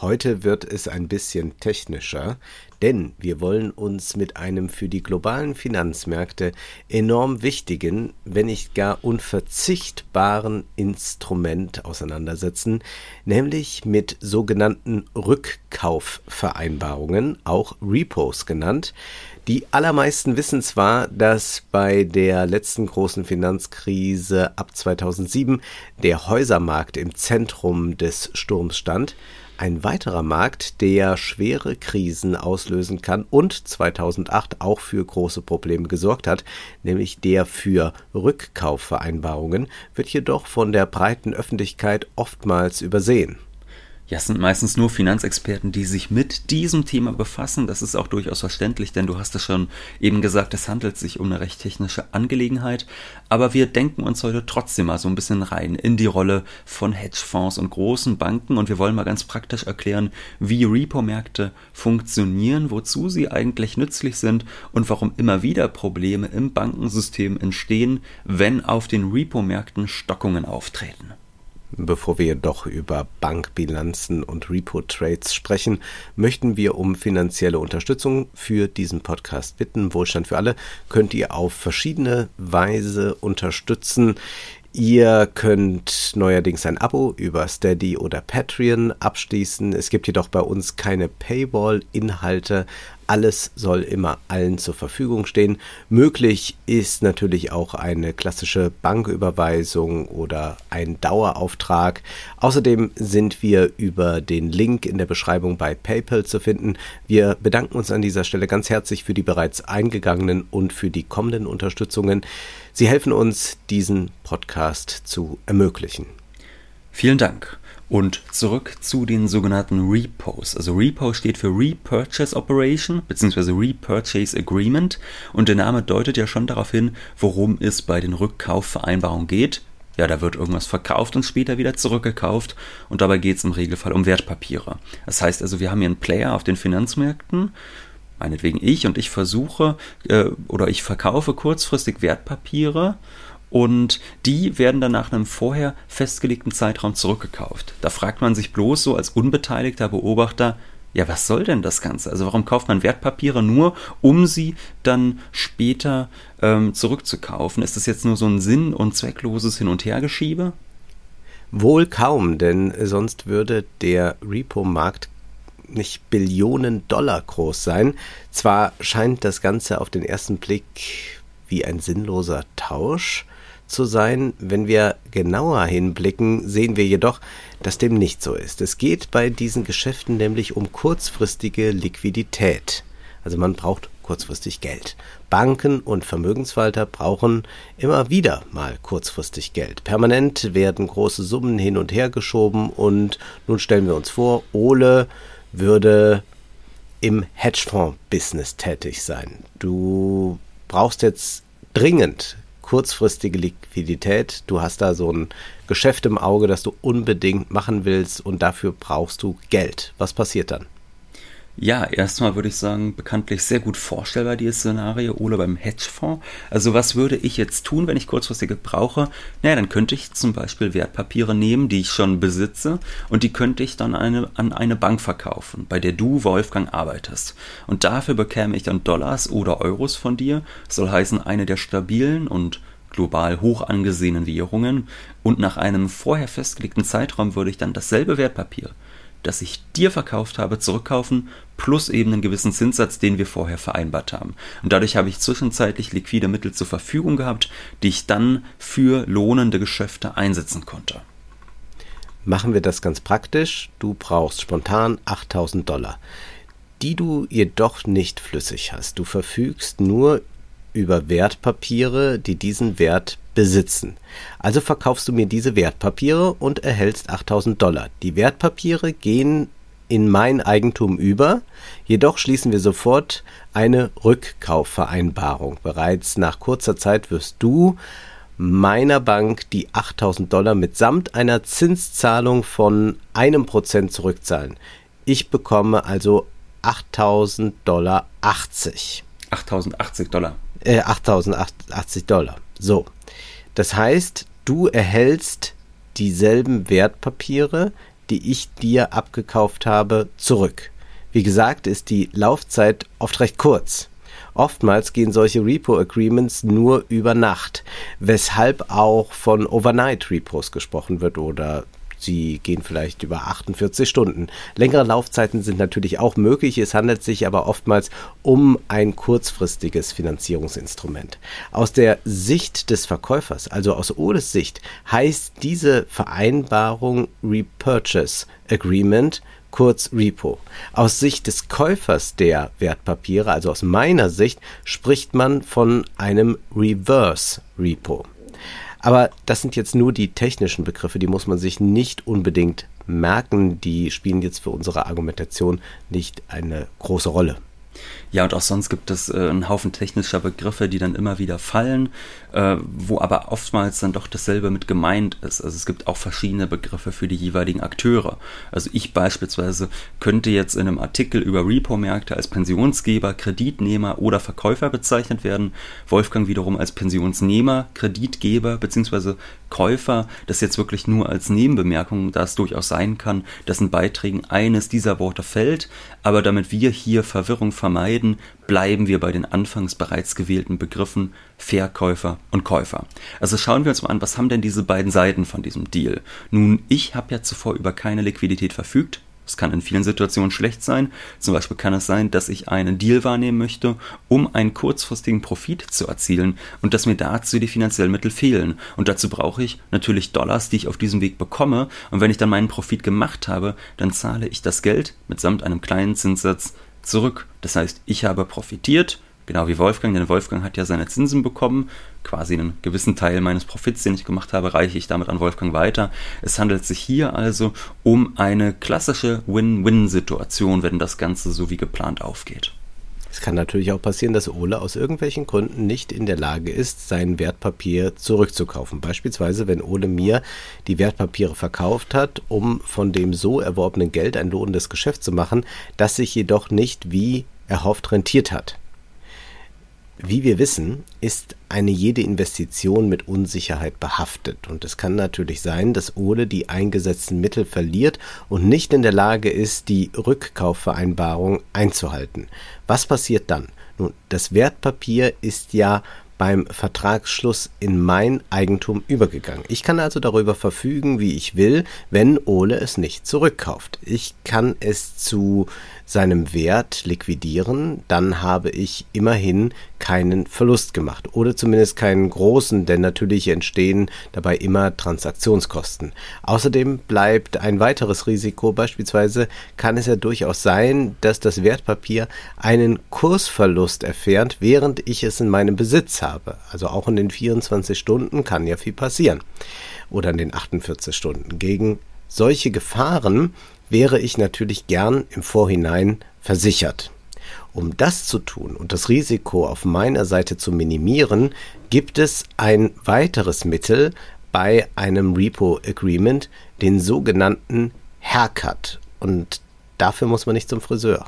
Heute wird es ein bisschen technischer, denn wir wollen uns mit einem für die globalen Finanzmärkte enorm wichtigen, wenn nicht gar unverzichtbaren Instrument auseinandersetzen, nämlich mit sogenannten Rückkaufvereinbarungen, auch Repos genannt. Die allermeisten wissen zwar, dass bei der letzten großen Finanzkrise ab 2007 der Häusermarkt im Zentrum des Sturms stand, ein weiterer Markt, der schwere Krisen auslösen kann und 2008 auch für große Probleme gesorgt hat, nämlich der für Rückkaufvereinbarungen, wird jedoch von der breiten Öffentlichkeit oftmals übersehen. Ja, es sind meistens nur Finanzexperten, die sich mit diesem Thema befassen. Das ist auch durchaus verständlich, denn du hast es schon eben gesagt, es handelt sich um eine recht technische Angelegenheit. Aber wir denken uns heute trotzdem mal so ein bisschen rein in die Rolle von Hedgefonds und großen Banken und wir wollen mal ganz praktisch erklären, wie Repo-Märkte funktionieren, wozu sie eigentlich nützlich sind und warum immer wieder Probleme im Bankensystem entstehen, wenn auf den Repo-Märkten Stockungen auftreten. Bevor wir jedoch über Bankbilanzen und Repo-Trades sprechen, möchten wir um finanzielle Unterstützung für diesen Podcast bitten. Wohlstand für alle könnt ihr auf verschiedene Weise unterstützen. Ihr könnt neuerdings ein Abo über Steady oder Patreon abschließen. Es gibt jedoch bei uns keine Paywall-Inhalte. Alles soll immer allen zur Verfügung stehen. Möglich ist natürlich auch eine klassische Banküberweisung oder ein Dauerauftrag. Außerdem sind wir über den Link in der Beschreibung bei PayPal zu finden. Wir bedanken uns an dieser Stelle ganz herzlich für die bereits eingegangenen und für die kommenden Unterstützungen. Sie helfen uns, diesen Podcast zu ermöglichen. Vielen Dank. Und zurück zu den sogenannten Repos. Also Repo steht für Repurchase Operation bzw. Repurchase Agreement und der Name deutet ja schon darauf hin, worum es bei den Rückkaufvereinbarungen geht. Ja, da wird irgendwas verkauft und später wieder zurückgekauft und dabei geht es im Regelfall um Wertpapiere. Das heißt also, wir haben hier einen Player auf den Finanzmärkten, meinetwegen ich, und ich versuche äh, oder ich verkaufe kurzfristig Wertpapiere und die werden dann nach einem vorher festgelegten Zeitraum zurückgekauft. Da fragt man sich bloß so als unbeteiligter Beobachter, ja, was soll denn das Ganze? Also warum kauft man Wertpapiere nur, um sie dann später ähm, zurückzukaufen? Ist das jetzt nur so ein sinn- und zweckloses Hin- und Hergeschiebe? Wohl kaum, denn sonst würde der Repo-Markt nicht Billionen Dollar groß sein. Zwar scheint das Ganze auf den ersten Blick wie ein sinnloser Tausch, zu sein. Wenn wir genauer hinblicken, sehen wir jedoch, dass dem nicht so ist. Es geht bei diesen Geschäften nämlich um kurzfristige Liquidität. Also man braucht kurzfristig Geld. Banken und Vermögensverwalter brauchen immer wieder mal kurzfristig Geld. Permanent werden große Summen hin und her geschoben und nun stellen wir uns vor, Ole würde im Hedgefonds-Business tätig sein. Du brauchst jetzt dringend kurzfristige Liquidität. Du hast da so ein Geschäft im Auge, das du unbedingt machen willst und dafür brauchst du Geld. Was passiert dann? Ja, erstmal würde ich sagen, bekanntlich sehr gut vorstellbar dieses Szenario oder beim Hedgefonds. Also was würde ich jetzt tun, wenn ich kurzfristige brauche? Naja, dann könnte ich zum Beispiel Wertpapiere nehmen, die ich schon besitze und die könnte ich dann eine, an eine Bank verkaufen, bei der du, Wolfgang, arbeitest. Und dafür bekäme ich dann Dollars oder Euros von dir. Soll heißen, eine der stabilen und global hoch angesehenen Währungen und nach einem vorher festgelegten Zeitraum würde ich dann dasselbe Wertpapier das ich dir verkauft habe, zurückkaufen, plus eben einen gewissen Zinssatz, den wir vorher vereinbart haben. Und dadurch habe ich zwischenzeitlich liquide Mittel zur Verfügung gehabt, die ich dann für lohnende Geschäfte einsetzen konnte. Machen wir das ganz praktisch. Du brauchst spontan 8000 Dollar, die du jedoch nicht flüssig hast. Du verfügst nur über Wertpapiere, die diesen Wert besitzen. Also verkaufst du mir diese Wertpapiere und erhältst 8000 Dollar. Die Wertpapiere gehen in mein Eigentum über, jedoch schließen wir sofort eine Rückkaufvereinbarung. Bereits nach kurzer Zeit wirst du meiner Bank die 8000 Dollar mitsamt einer Zinszahlung von einem Prozent zurückzahlen. Ich bekomme also 8000 Dollar 80. 8080 Dollar. Äh, 8080 Dollar. So. Das heißt, du erhältst dieselben Wertpapiere, die ich dir abgekauft habe, zurück. Wie gesagt, ist die Laufzeit oft recht kurz. Oftmals gehen solche Repo-Agreements nur über Nacht, weshalb auch von Overnight-Repos gesprochen wird oder Sie gehen vielleicht über 48 Stunden. Längere Laufzeiten sind natürlich auch möglich. Es handelt sich aber oftmals um ein kurzfristiges Finanzierungsinstrument. Aus der Sicht des Verkäufers, also aus Oles Sicht, heißt diese Vereinbarung Repurchase Agreement kurz Repo. Aus Sicht des Käufers der Wertpapiere, also aus meiner Sicht, spricht man von einem Reverse Repo. Aber das sind jetzt nur die technischen Begriffe, die muss man sich nicht unbedingt merken, die spielen jetzt für unsere Argumentation nicht eine große Rolle. Ja, und auch sonst gibt es äh, einen Haufen technischer Begriffe, die dann immer wieder fallen, äh, wo aber oftmals dann doch dasselbe mit gemeint ist. Also es gibt auch verschiedene Begriffe für die jeweiligen Akteure. Also ich beispielsweise könnte jetzt in einem Artikel über Repo-Märkte als Pensionsgeber, Kreditnehmer oder Verkäufer bezeichnet werden. Wolfgang wiederum als Pensionsnehmer, Kreditgeber bzw. Käufer. Das jetzt wirklich nur als Nebenbemerkung, da es durchaus sein kann, dass in Beiträgen eines dieser Worte fällt. Aber damit wir hier Verwirrung vermeiden, bleiben wir bei den anfangs bereits gewählten Begriffen Verkäufer und Käufer. Also schauen wir uns mal an, was haben denn diese beiden Seiten von diesem Deal? Nun, ich habe ja zuvor über keine Liquidität verfügt, es kann in vielen Situationen schlecht sein. Zum Beispiel kann es sein, dass ich einen Deal wahrnehmen möchte, um einen kurzfristigen Profit zu erzielen und dass mir dazu die finanziellen Mittel fehlen. Und dazu brauche ich natürlich Dollars, die ich auf diesem Weg bekomme. Und wenn ich dann meinen Profit gemacht habe, dann zahle ich das Geld mitsamt einem kleinen Zinssatz zurück. Das heißt, ich habe profitiert, genau wie Wolfgang, denn Wolfgang hat ja seine Zinsen bekommen. Quasi einen gewissen Teil meines Profits, den ich gemacht habe, reiche ich damit an Wolfgang weiter. Es handelt sich hier also um eine klassische Win-Win-Situation, wenn das Ganze so wie geplant aufgeht. Es kann natürlich auch passieren, dass Ole aus irgendwelchen Gründen nicht in der Lage ist, sein Wertpapier zurückzukaufen. Beispielsweise, wenn Ole mir die Wertpapiere verkauft hat, um von dem so erworbenen Geld ein lohnendes Geschäft zu machen, das sich jedoch nicht wie erhofft rentiert hat. Wie wir wissen, ist eine jede Investition mit Unsicherheit behaftet und es kann natürlich sein, dass Ole die eingesetzten Mittel verliert und nicht in der Lage ist, die Rückkaufvereinbarung einzuhalten. Was passiert dann? Nun, das Wertpapier ist ja beim Vertragsschluss in mein Eigentum übergegangen. Ich kann also darüber verfügen, wie ich will, wenn Ole es nicht zurückkauft. Ich kann es zu seinem Wert liquidieren, dann habe ich immerhin keinen Verlust gemacht oder zumindest keinen großen, denn natürlich entstehen dabei immer Transaktionskosten. Außerdem bleibt ein weiteres Risiko, beispielsweise kann es ja durchaus sein, dass das Wertpapier einen Kursverlust erfährt, während ich es in meinem Besitz habe. Also auch in den 24 Stunden kann ja viel passieren oder in den 48 Stunden. Gegen solche Gefahren wäre ich natürlich gern im Vorhinein versichert. Um das zu tun und das Risiko auf meiner Seite zu minimieren, gibt es ein weiteres Mittel bei einem Repo Agreement, den sogenannten Haircut. Und dafür muss man nicht zum Friseur.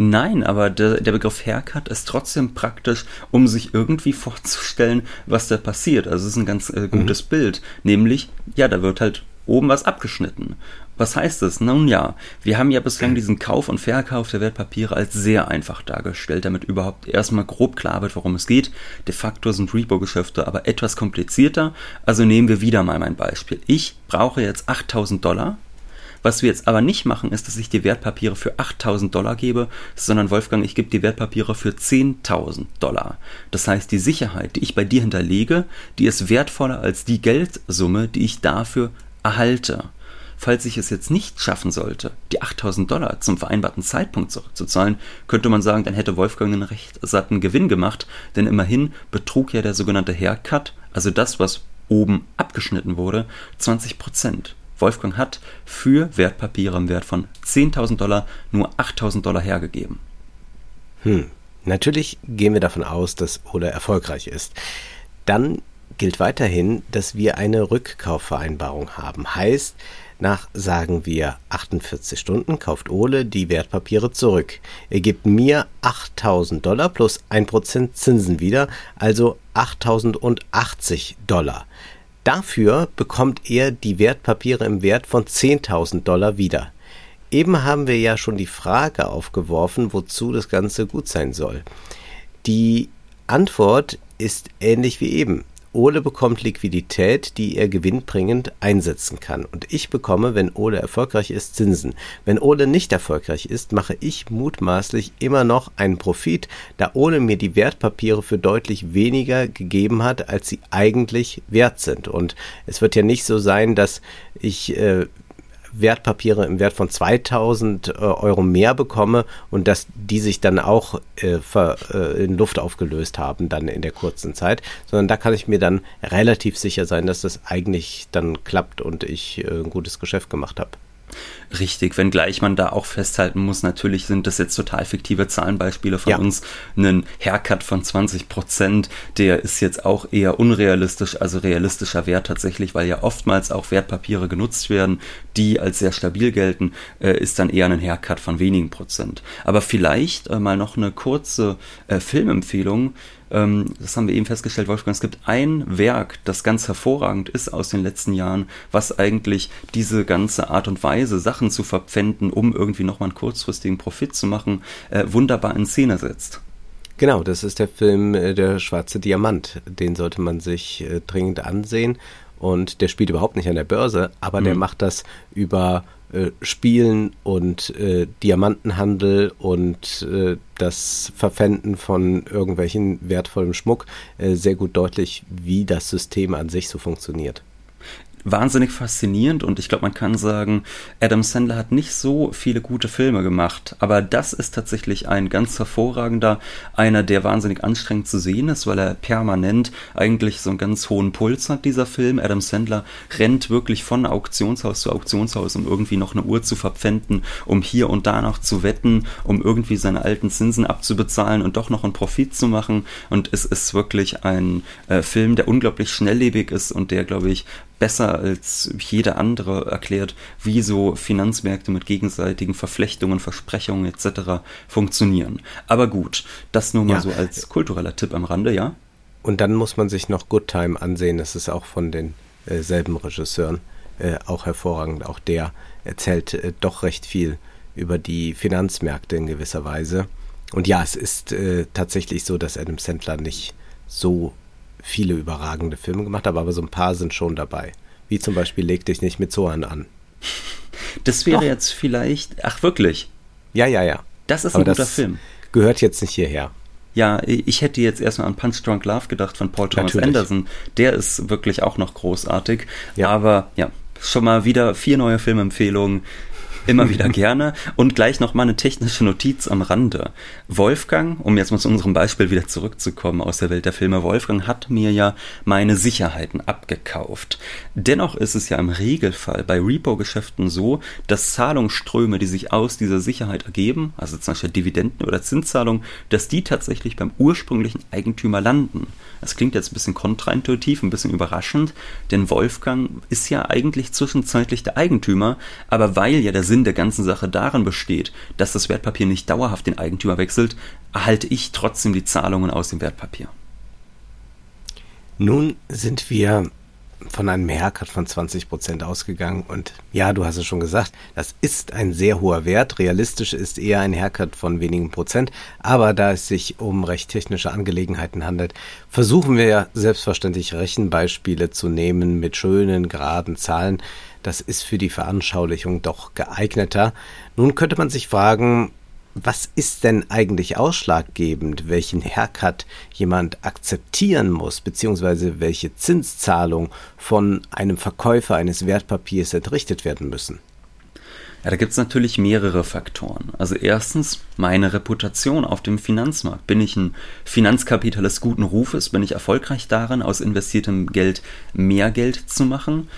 Nein, aber der, der, Begriff Haircut ist trotzdem praktisch, um sich irgendwie vorzustellen, was da passiert. Also es ist ein ganz äh, gutes mhm. Bild. Nämlich, ja, da wird halt oben was abgeschnitten. Was heißt das? Nun ja, wir haben ja bislang diesen Kauf und Verkauf der Wertpapiere als sehr einfach dargestellt, damit überhaupt erstmal grob klar wird, worum es geht. De facto sind Repo-Geschäfte aber etwas komplizierter. Also nehmen wir wieder mal mein Beispiel. Ich brauche jetzt 8000 Dollar. Was wir jetzt aber nicht machen, ist, dass ich die Wertpapiere für 8000 Dollar gebe, sondern Wolfgang, ich gebe die Wertpapiere für 10.000 Dollar. Das heißt, die Sicherheit, die ich bei dir hinterlege, die ist wertvoller als die Geldsumme, die ich dafür erhalte. Falls ich es jetzt nicht schaffen sollte, die 8000 Dollar zum vereinbarten Zeitpunkt zurückzuzahlen, könnte man sagen, dann hätte Wolfgang einen recht satten Gewinn gemacht, denn immerhin betrug ja der sogenannte Haircut, also das, was oben abgeschnitten wurde, 20 Prozent. Wolfgang hat für Wertpapiere im Wert von 10.000 Dollar nur 8.000 Dollar hergegeben. Hm. Natürlich gehen wir davon aus, dass Ole erfolgreich ist. Dann gilt weiterhin, dass wir eine Rückkaufvereinbarung haben. Heißt, Nach, sagen wir, 48 Stunden kauft Ole die Wertpapiere zurück. Er gibt mir 8000 Dollar plus 1% Zinsen wieder, also 8080 Dollar. Dafür bekommt er die Wertpapiere im Wert von 10.000 Dollar wieder. Eben haben wir ja schon die Frage aufgeworfen, wozu das Ganze gut sein soll. Die Antwort ist ähnlich wie eben. Ole bekommt Liquidität, die er gewinnbringend einsetzen kann. Und ich bekomme, wenn Ole erfolgreich ist, Zinsen. Wenn Ole nicht erfolgreich ist, mache ich mutmaßlich immer noch einen Profit, da Ole mir die Wertpapiere für deutlich weniger gegeben hat, als sie eigentlich wert sind. Und es wird ja nicht so sein, dass ich äh, Wertpapiere im Wert von 2000 äh, Euro mehr bekomme und dass die sich dann auch äh, ver, äh, in Luft aufgelöst haben dann in der kurzen Zeit, sondern da kann ich mir dann relativ sicher sein, dass das eigentlich dann klappt und ich äh, ein gutes Geschäft gemacht habe. Richtig, wenngleich man da auch festhalten muss, natürlich sind das jetzt total fiktive Zahlenbeispiele von ja. uns. Einen Haircut von 20 Prozent, der ist jetzt auch eher unrealistisch, also realistischer Wert tatsächlich, weil ja oftmals auch Wertpapiere genutzt werden, die als sehr stabil gelten, äh, ist dann eher ein Haircut von wenigen Prozent. Aber vielleicht äh, mal noch eine kurze äh, Filmempfehlung ähm, das haben wir eben festgestellt, Wolfgang, es gibt ein Werk, das ganz hervorragend ist aus den letzten Jahren, was eigentlich diese ganze Art und Weise, Sachen zu verpfänden, um irgendwie nochmal einen kurzfristigen Profit zu machen, äh, wunderbar in Szene setzt. Genau, das ist der Film äh, Der schwarze Diamant. Den sollte man sich äh, dringend ansehen. Und der spielt überhaupt nicht an der Börse, aber mhm. der macht das über äh, Spielen und äh, Diamantenhandel und äh, das Verpfänden von irgendwelchen wertvollen Schmuck äh, sehr gut deutlich, wie das System an sich so funktioniert wahnsinnig faszinierend und ich glaube, man kann sagen, Adam Sandler hat nicht so viele gute Filme gemacht, aber das ist tatsächlich ein ganz hervorragender, einer, der wahnsinnig anstrengend zu sehen ist, weil er permanent eigentlich so einen ganz hohen Puls hat, dieser Film. Adam Sandler rennt wirklich von Auktionshaus zu Auktionshaus, um irgendwie noch eine Uhr zu verpfänden, um hier und da noch zu wetten, um irgendwie seine alten Zinsen abzubezahlen und doch noch einen Profit zu machen und es ist wirklich ein äh, Film, der unglaublich schnelllebig ist und der, glaube ich, besser als jeder andere erklärt, wie so Finanzmärkte mit gegenseitigen Verflechtungen, Versprechungen etc. funktionieren. Aber gut, das nur mal ja. so als kultureller Tipp am Rande, ja? Und dann muss man sich noch Good Time ansehen, das ist auch von denselben äh, Regisseuren äh, auch hervorragend. Auch der erzählt äh, doch recht viel über die Finanzmärkte in gewisser Weise. Und ja, es ist äh, tatsächlich so, dass Adam Sandler nicht so viele überragende Filme gemacht habe, aber so ein paar sind schon dabei. Wie zum Beispiel Leg dich nicht mit Zoan an. Das wäre Doch. jetzt vielleicht. Ach, wirklich? Ja, ja, ja. Das ist aber ein guter Film. Gehört jetzt nicht hierher. Ja, ich hätte jetzt erstmal an Punch Drunk Love gedacht von Paul Thomas Natürlich. Anderson. Der ist wirklich auch noch großartig. Ja. Aber ja, schon mal wieder vier neue Filmempfehlungen immer wieder gerne. Und gleich noch mal eine technische Notiz am Rande. Wolfgang, um jetzt mal zu unserem Beispiel wieder zurückzukommen aus der Welt der Filme, Wolfgang hat mir ja meine Sicherheiten abgekauft. Dennoch ist es ja im Regelfall bei Repo-Geschäften so, dass Zahlungsströme, die sich aus dieser Sicherheit ergeben, also zum Beispiel Dividenden oder Zinszahlungen, dass die tatsächlich beim ursprünglichen Eigentümer landen. Das klingt jetzt ein bisschen kontraintuitiv, ein bisschen überraschend, denn Wolfgang ist ja eigentlich zwischenzeitlich der Eigentümer, aber weil ja der Sinn der ganzen Sache darin besteht, dass das Wertpapier nicht dauerhaft den Eigentümer wechselt, erhalte ich trotzdem die Zahlungen aus dem Wertpapier. Nun sind wir von einem Haircut von 20 Prozent ausgegangen. Und ja, du hast es schon gesagt, das ist ein sehr hoher Wert. Realistisch ist eher ein Haircut von wenigen Prozent. Aber da es sich um recht technische Angelegenheiten handelt, versuchen wir ja selbstverständlich Rechenbeispiele zu nehmen mit schönen, geraden Zahlen. Das ist für die Veranschaulichung doch geeigneter. Nun könnte man sich fragen, was ist denn eigentlich ausschlaggebend, welchen Haircut jemand akzeptieren muss, beziehungsweise welche Zinszahlung von einem Verkäufer eines Wertpapiers entrichtet werden müssen? Ja, da gibt es natürlich mehrere Faktoren. Also erstens meine Reputation auf dem Finanzmarkt. Bin ich ein Finanzkapitalist guten Rufes? Bin ich erfolgreich darin, aus investiertem Geld mehr Geld zu machen?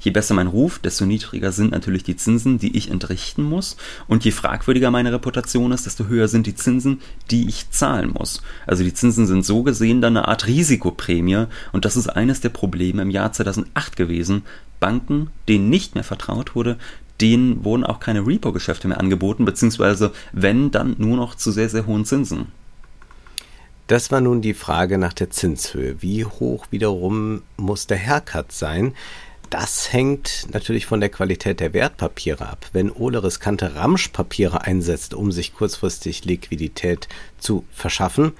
Je besser mein Ruf, desto niedriger sind natürlich die Zinsen, die ich entrichten muss. Und je fragwürdiger meine Reputation ist, desto höher sind die Zinsen, die ich zahlen muss. Also die Zinsen sind so gesehen dann eine Art Risikoprämie. Und das ist eines der Probleme im Jahr 2008 gewesen. Banken, denen nicht mehr vertraut wurde, denen wurden auch keine Repo-Geschäfte mehr angeboten, beziehungsweise wenn, dann nur noch zu sehr, sehr hohen Zinsen. Das war nun die Frage nach der Zinshöhe. Wie hoch wiederum muss der Haircut sein? Das hängt natürlich von der Qualität der Wertpapiere ab. Wenn Ole riskante Ramschpapiere einsetzt, um sich kurzfristig Liquidität zu verschaffen,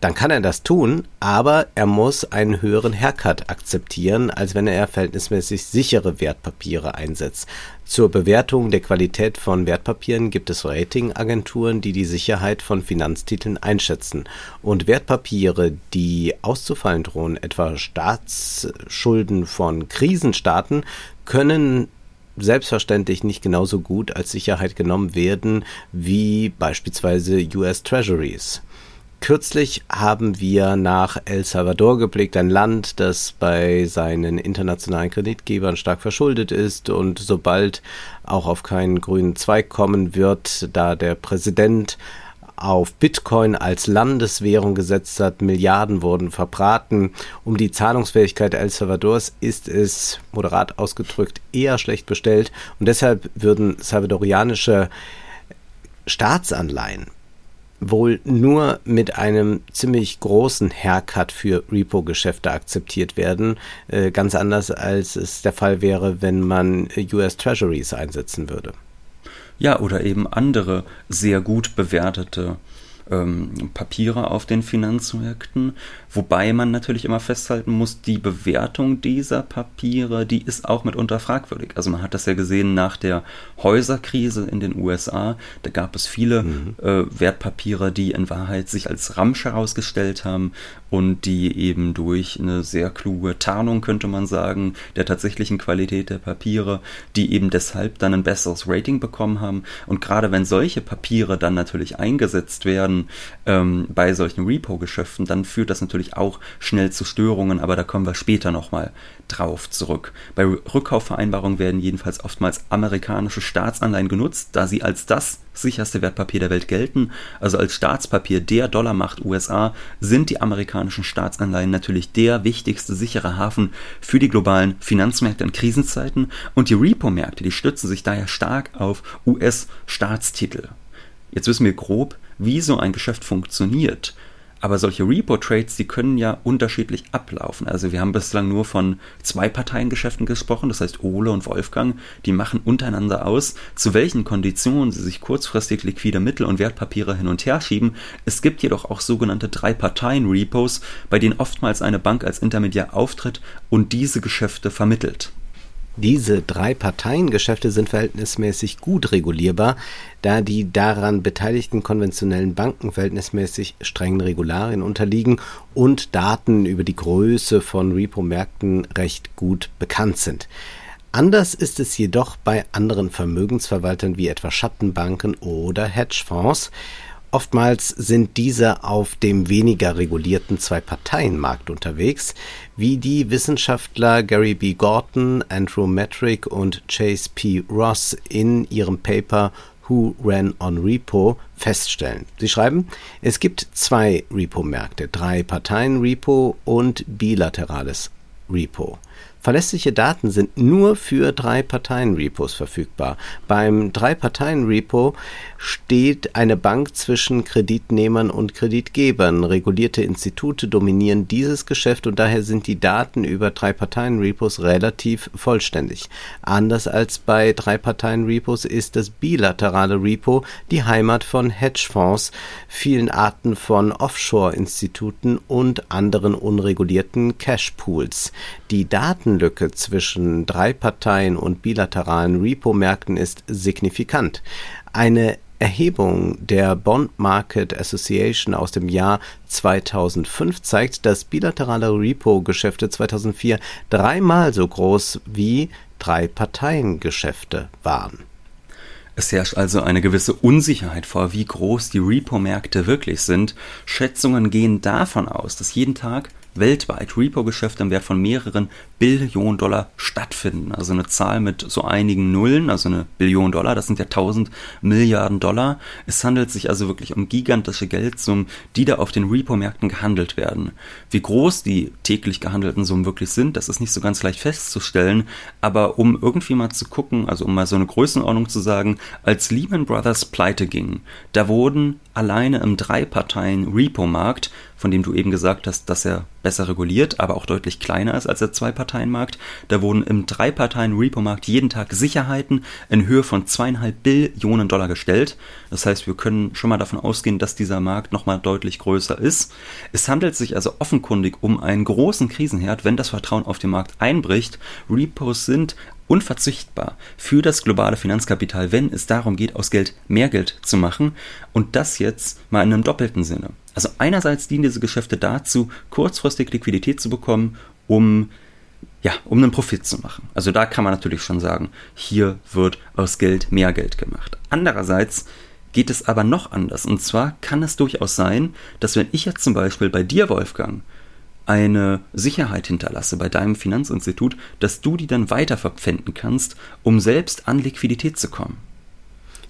dann kann er das tun, aber er muss einen höheren Haircut akzeptieren, als wenn er verhältnismäßig sichere Wertpapiere einsetzt. Zur Bewertung der Qualität von Wertpapieren gibt es Ratingagenturen, die die Sicherheit von Finanztiteln einschätzen. Und Wertpapiere, die auszufallen drohen, etwa Staatsschulden von Krisenstaaten, können selbstverständlich nicht genauso gut als Sicherheit genommen werden wie beispielsweise US Treasuries. Kürzlich haben wir nach El Salvador geblickt, ein Land, das bei seinen internationalen Kreditgebern stark verschuldet ist und sobald auch auf keinen grünen Zweig kommen wird, da der Präsident auf Bitcoin als Landeswährung gesetzt hat. Milliarden wurden verbraten. Um die Zahlungsfähigkeit El Salvadors ist es, moderat ausgedrückt, eher schlecht bestellt. Und deshalb würden salvadorianische Staatsanleihen wohl nur mit einem ziemlich großen Haircut für Repo-Geschäfte akzeptiert werden. Äh, ganz anders als es der Fall wäre, wenn man US Treasuries einsetzen würde. Ja, oder eben andere sehr gut bewertete ähm, Papiere auf den Finanzmärkten, wobei man natürlich immer festhalten muss, die Bewertung dieser Papiere, die ist auch mitunter fragwürdig. Also man hat das ja gesehen nach der Häuserkrise in den USA, da gab es viele mhm. äh, Wertpapiere, die in Wahrheit sich als Ramsch herausgestellt haben und die eben durch eine sehr kluge Tarnung, könnte man sagen, der tatsächlichen Qualität der Papiere, die eben deshalb dann ein besseres Rating bekommen haben. Und gerade wenn solche Papiere dann natürlich eingesetzt werden ähm, bei solchen Repo-Geschäften, dann führt das natürlich auch schnell zu Störungen, aber da kommen wir später nochmal drauf zurück. Bei Rückkaufvereinbarungen werden jedenfalls oftmals amerikanische Staatsanleihen genutzt, da sie als das sicherste Wertpapier der Welt gelten. Also als Staatspapier der Dollarmacht USA sind die amerikanischen Staatsanleihen natürlich der wichtigste sichere Hafen für die globalen Finanzmärkte in Krisenzeiten und die Repo-Märkte, die stützen sich daher stark auf US-Staatstitel. Jetzt wissen wir grob, wie so ein Geschäft funktioniert. Aber solche Repo-Trades, die können ja unterschiedlich ablaufen. Also wir haben bislang nur von zwei Parteiengeschäften gesprochen, das heißt Ole und Wolfgang, die machen untereinander aus, zu welchen Konditionen sie sich kurzfristig liquide Mittel und Wertpapiere hin und her schieben. Es gibt jedoch auch sogenannte Drei-Parteien-Repos, bei denen oftmals eine Bank als Intermediär auftritt und diese Geschäfte vermittelt. Diese drei Parteiengeschäfte sind verhältnismäßig gut regulierbar, da die daran beteiligten konventionellen Banken verhältnismäßig strengen Regularien unterliegen und Daten über die Größe von Repo-Märkten recht gut bekannt sind. Anders ist es jedoch bei anderen Vermögensverwaltern wie etwa Schattenbanken oder Hedgefonds. Oftmals sind diese auf dem weniger regulierten Zwei-Parteien-Markt unterwegs, wie die Wissenschaftler Gary B. Gorton, Andrew Metrick und Chase P. Ross in ihrem Paper Who Ran on Repo feststellen. Sie schreiben, es gibt zwei Repo-Märkte, drei Parteien Repo und bilaterales Repo. Verlässliche Daten sind nur für Drei-Parteien-Repos verfügbar. Beim Drei-Parteien-Repo steht eine Bank zwischen Kreditnehmern und Kreditgebern. Regulierte Institute dominieren dieses Geschäft und daher sind die Daten über Drei-Parteien-Repos relativ vollständig. Anders als bei Drei-Parteien-Repos ist das bilaterale Repo die Heimat von Hedgefonds, vielen Arten von Offshore-Instituten und anderen unregulierten Cash-Pools. Die Daten Datenlücke zwischen drei Parteien und bilateralen Repo-Märkten ist signifikant. Eine Erhebung der Bond Market Association aus dem Jahr 2005 zeigt, dass bilaterale Repo-Geschäfte 2004 dreimal so groß wie drei Parteien-Geschäfte waren. Es herrscht also eine gewisse Unsicherheit vor, wie groß die Repo-Märkte wirklich sind. Schätzungen gehen davon aus, dass jeden Tag weltweit Repo-Geschäfte im Wert von mehreren Billionen Dollar stattfinden. Also eine Zahl mit so einigen Nullen, also eine Billion Dollar, das sind ja 1000 Milliarden Dollar. Es handelt sich also wirklich um gigantische Geldsummen, die da auf den Repo-Märkten gehandelt werden. Wie groß die täglich gehandelten Summen wirklich sind, das ist nicht so ganz leicht festzustellen, aber um irgendwie mal zu gucken, also um mal so eine Größenordnung zu sagen, als Lehman Brothers pleite ging, da wurden alleine im Drei-Parteien-Repo-Markt, von dem du eben gesagt hast, dass er besser reguliert, aber auch deutlich kleiner ist als der Zwei-Parteien-Markt, da wurden im Drei-Parteien-Repo-Markt jeden Tag Sicherheiten in Höhe von zweieinhalb Billionen Dollar gestellt. Das heißt, wir können schon mal davon ausgehen, dass dieser Markt nochmal deutlich größer ist. Es handelt sich also offenkundig um einen großen Krisenherd, wenn das Vertrauen auf den Markt einbricht. Repos sind unverzichtbar für das globale Finanzkapital, wenn es darum geht, aus Geld mehr Geld zu machen. Und das jetzt mal in einem doppelten Sinne. Also einerseits dienen diese Geschäfte dazu, kurzfristig Liquidität zu bekommen, um ja, um einen Profit zu machen. Also da kann man natürlich schon sagen, hier wird aus Geld mehr Geld gemacht. Andererseits geht es aber noch anders. Und zwar kann es durchaus sein, dass wenn ich jetzt zum Beispiel bei dir, Wolfgang, eine Sicherheit hinterlasse bei deinem Finanzinstitut, dass du die dann weiter verpfänden kannst, um selbst an Liquidität zu kommen.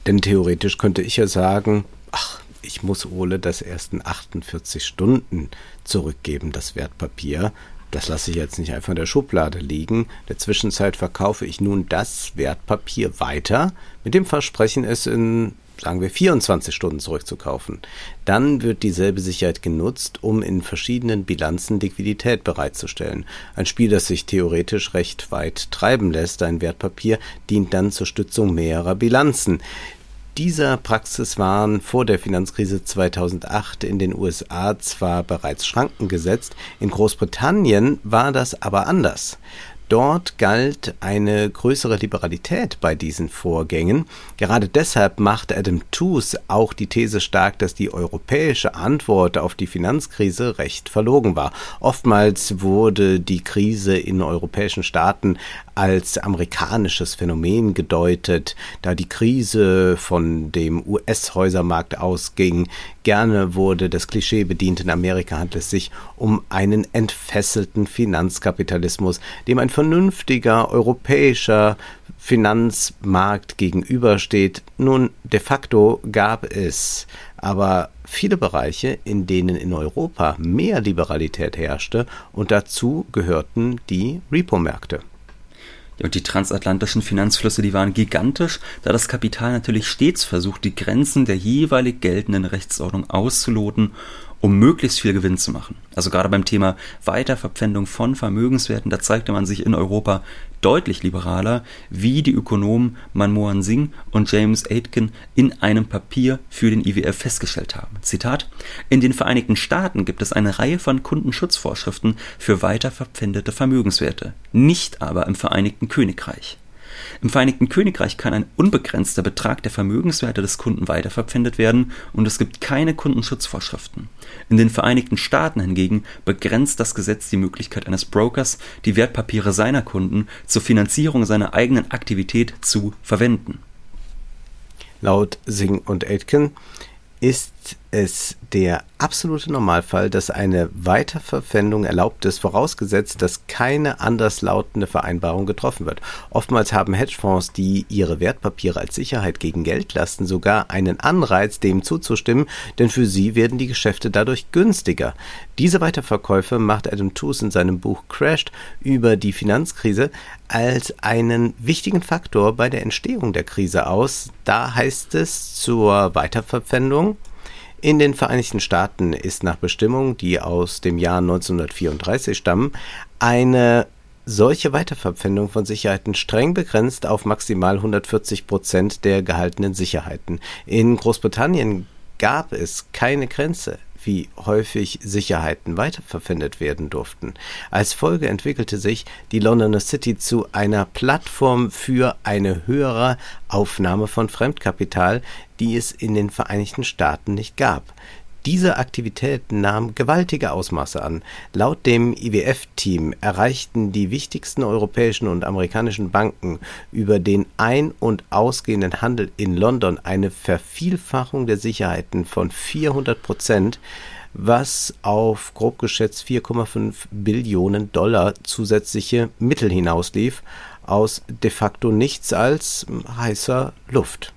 Denn theoretisch könnte ich ja sagen, ach, ich muss Ole das ersten 48 Stunden zurückgeben, das Wertpapier. Das lasse ich jetzt nicht einfach in der Schublade liegen. In der Zwischenzeit verkaufe ich nun das Wertpapier weiter mit dem Versprechen, es in sagen wir 24 Stunden zurückzukaufen. Dann wird dieselbe Sicherheit genutzt, um in verschiedenen Bilanzen Liquidität bereitzustellen. Ein Spiel, das sich theoretisch recht weit treiben lässt, ein Wertpapier, dient dann zur Stützung mehrerer Bilanzen. Dieser Praxis waren vor der Finanzkrise 2008 in den USA zwar bereits Schranken gesetzt, in Großbritannien war das aber anders. Dort galt eine größere Liberalität bei diesen Vorgängen. Gerade deshalb macht Adam Tooze auch die These stark, dass die europäische Antwort auf die Finanzkrise recht verlogen war. Oftmals wurde die Krise in europäischen Staaten als amerikanisches Phänomen gedeutet, da die Krise von dem US-Häusermarkt ausging. Gerne wurde das Klischee bedient, in Amerika handelt es sich um einen entfesselten Finanzkapitalismus, dem ein vernünftiger europäischer Finanzmarkt gegenübersteht. Nun, de facto gab es aber viele Bereiche, in denen in Europa mehr Liberalität herrschte und dazu gehörten die Repo-Märkte. Und die transatlantischen Finanzflüsse, die waren gigantisch, da das Kapital natürlich stets versucht, die Grenzen der jeweilig geltenden Rechtsordnung auszuloten um möglichst viel Gewinn zu machen. Also gerade beim Thema Weiterverpfändung von Vermögenswerten, da zeigte man sich in Europa deutlich liberaler, wie die Ökonomen Manmohan Singh und James Aitken in einem Papier für den IWF festgestellt haben. Zitat: In den Vereinigten Staaten gibt es eine Reihe von Kundenschutzvorschriften für weiterverpfändete Vermögenswerte, nicht aber im Vereinigten Königreich. Im Vereinigten Königreich kann ein unbegrenzter Betrag der Vermögenswerte des Kunden weiterverpfändet werden und es gibt keine Kundenschutzvorschriften. In den Vereinigten Staaten hingegen begrenzt das Gesetz die Möglichkeit eines Brokers, die Wertpapiere seiner Kunden zur Finanzierung seiner eigenen Aktivität zu verwenden. Laut Singh und Aitken ist es der absolute Normalfall, dass eine Weiterverpfändung erlaubt ist, vorausgesetzt, dass keine anderslautende Vereinbarung getroffen wird. Oftmals haben Hedgefonds, die ihre Wertpapiere als Sicherheit gegen Geld lasten, sogar einen Anreiz, dem zuzustimmen, denn für sie werden die Geschäfte dadurch günstiger. Diese Weiterverkäufe macht Adam Tooze in seinem Buch Crashed über die Finanzkrise als einen wichtigen Faktor bei der Entstehung der Krise aus. Da heißt es zur Weiterverpfändung, in den Vereinigten Staaten ist nach Bestimmungen, die aus dem Jahr 1934 stammen, eine solche Weiterverpfändung von Sicherheiten streng begrenzt auf maximal 140 Prozent der gehaltenen Sicherheiten. In Großbritannien gab es keine Grenze wie häufig Sicherheiten weiterverwendet werden durften. Als Folge entwickelte sich die Londoner City zu einer Plattform für eine höhere Aufnahme von Fremdkapital, die es in den Vereinigten Staaten nicht gab. Diese Aktivität nahm gewaltige Ausmaße an. Laut dem IWF-Team erreichten die wichtigsten europäischen und amerikanischen Banken über den ein- und ausgehenden Handel in London eine Vervielfachung der Sicherheiten von 400 Prozent. was auf grob geschätzt 4,5 Billionen Dollar zusätzliche Mittel hinauslief, aus de facto nichts als heißer Luft.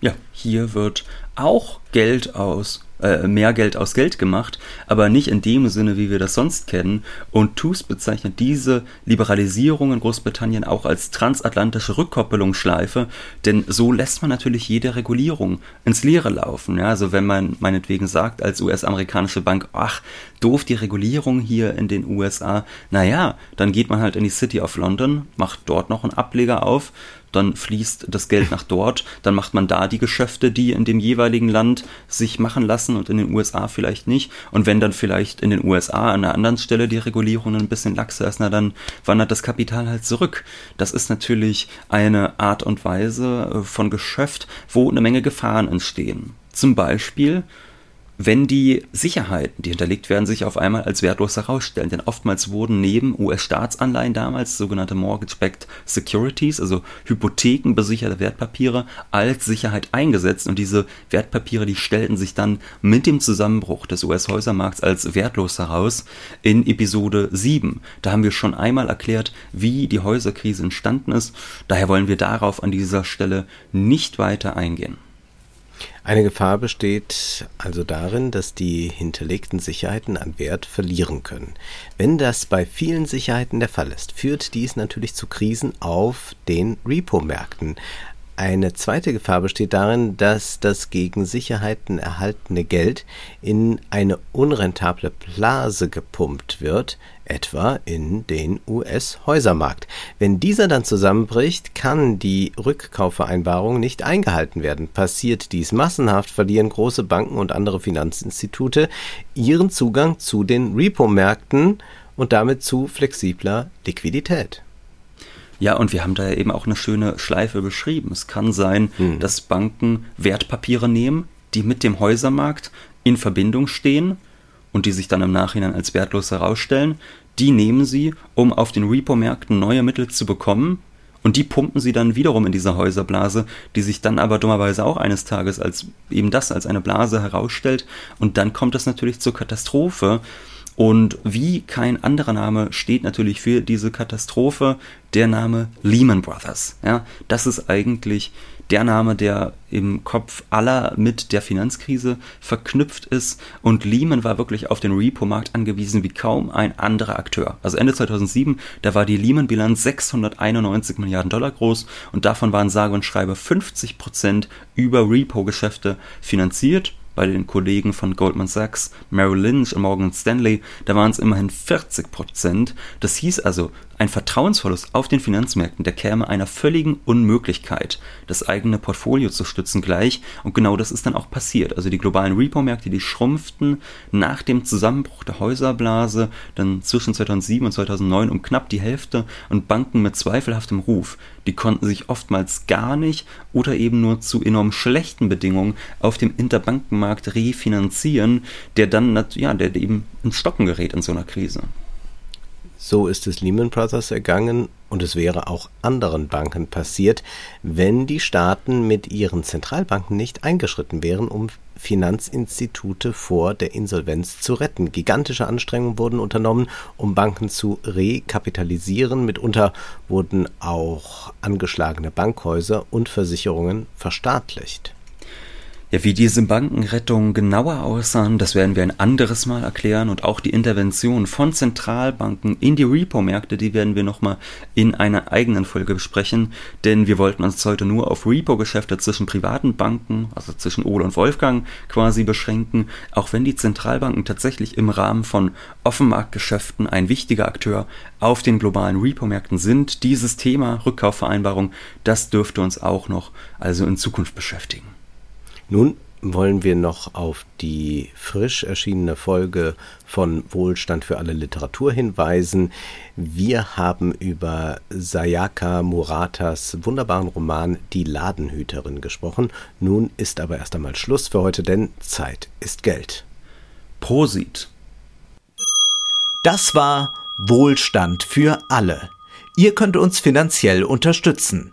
Ja, hier wird auch Geld aus äh, mehr Geld aus Geld gemacht, aber nicht in dem Sinne, wie wir das sonst kennen. Und TUS bezeichnet diese Liberalisierung in Großbritannien auch als transatlantische Rückkoppelungsschleife, denn so lässt man natürlich jede Regulierung ins Leere laufen. Ja, also wenn man meinetwegen sagt als US-amerikanische Bank, ach, doof die Regulierung hier in den USA, naja, dann geht man halt in die City of London, macht dort noch einen Ableger auf, dann fließt das Geld nach dort, dann macht man da die Geschäfte, die in dem jeweiligen Land sich machen lassen und in den USA vielleicht nicht. Und wenn dann vielleicht in den USA an einer anderen Stelle die Regulierung ein bisschen laxer ist, na dann wandert das Kapital halt zurück. Das ist natürlich eine Art und Weise äh, von Geschäft, wo eine Menge Gefahren entstehen. Zum Beispiel wenn die Sicherheiten, die hinterlegt werden, sich auf einmal als wertlos herausstellen. Denn oftmals wurden neben US-Staatsanleihen damals sogenannte Mortgage-Backed Securities, also hypothekenbesicherte Wertpapiere, als Sicherheit eingesetzt. Und diese Wertpapiere, die stellten sich dann mit dem Zusammenbruch des US-Häusermarkts als wertlos heraus in Episode 7. Da haben wir schon einmal erklärt, wie die Häuserkrise entstanden ist. Daher wollen wir darauf an dieser Stelle nicht weiter eingehen. Eine Gefahr besteht also darin, dass die hinterlegten Sicherheiten an Wert verlieren können. Wenn das bei vielen Sicherheiten der Fall ist, führt dies natürlich zu Krisen auf den Repo-Märkten. Eine zweite Gefahr besteht darin, dass das gegen Sicherheiten erhaltene Geld in eine unrentable Blase gepumpt wird, etwa in den US-Häusermarkt. Wenn dieser dann zusammenbricht, kann die Rückkaufvereinbarung nicht eingehalten werden. Passiert dies massenhaft, verlieren große Banken und andere Finanzinstitute ihren Zugang zu den Repo-Märkten und damit zu flexibler Liquidität. Ja, und wir haben da eben auch eine schöne Schleife beschrieben. Es kann sein, hm. dass Banken Wertpapiere nehmen, die mit dem Häusermarkt in Verbindung stehen und die sich dann im Nachhinein als wertlos herausstellen. Die nehmen sie, um auf den Repo-Märkten neue Mittel zu bekommen, und die pumpen sie dann wiederum in diese Häuserblase, die sich dann aber dummerweise auch eines Tages als eben das als eine Blase herausstellt. Und dann kommt es natürlich zur Katastrophe, und wie kein anderer Name steht natürlich für diese Katastrophe der Name Lehman Brothers. Ja, das ist eigentlich der Name, der im Kopf aller mit der Finanzkrise verknüpft ist. Und Lehman war wirklich auf den Repo-Markt angewiesen wie kaum ein anderer Akteur. Also Ende 2007, da war die Lehman-Bilanz 691 Milliarden Dollar groß und davon waren sage und schreibe 50 Prozent über Repo-Geschäfte finanziert bei den Kollegen von Goldman Sachs, Merrill Lynch und Morgan Stanley, da waren es immerhin 40 Prozent. Das hieß also, ein Vertrauensverlust auf den Finanzmärkten, der käme einer völligen Unmöglichkeit, das eigene Portfolio zu stützen gleich. Und genau das ist dann auch passiert. Also die globalen Repo-Märkte, die schrumpften nach dem Zusammenbruch der Häuserblase dann zwischen 2007 und 2009 um knapp die Hälfte und Banken mit zweifelhaftem Ruf, die konnten sich oftmals gar nicht oder eben nur zu enorm schlechten Bedingungen auf dem Interbankenmarkt refinanzieren, der dann, ja, der eben ins Stocken gerät in so einer Krise. So ist es Lehman Brothers ergangen und es wäre auch anderen Banken passiert, wenn die Staaten mit ihren Zentralbanken nicht eingeschritten wären, um Finanzinstitute vor der Insolvenz zu retten. Gigantische Anstrengungen wurden unternommen, um Banken zu rekapitalisieren. Mitunter wurden auch angeschlagene Bankhäuser und Versicherungen verstaatlicht. Ja, wie diese Bankenrettungen genauer aussahen, das werden wir ein anderes Mal erklären und auch die Intervention von Zentralbanken in die Repo-Märkte, die werden wir nochmal in einer eigenen Folge besprechen, denn wir wollten uns heute nur auf Repo-Geschäfte zwischen privaten Banken, also zwischen Ole und Wolfgang quasi beschränken, auch wenn die Zentralbanken tatsächlich im Rahmen von Offenmarktgeschäften ein wichtiger Akteur auf den globalen Repo-Märkten sind. Dieses Thema Rückkaufvereinbarung, das dürfte uns auch noch also in Zukunft beschäftigen. Nun wollen wir noch auf die frisch erschienene Folge von Wohlstand für alle Literatur hinweisen. Wir haben über Sayaka Muratas wunderbaren Roman Die Ladenhüterin gesprochen. Nun ist aber erst einmal Schluss für heute, denn Zeit ist Geld. Prosit. Das war Wohlstand für alle. Ihr könnt uns finanziell unterstützen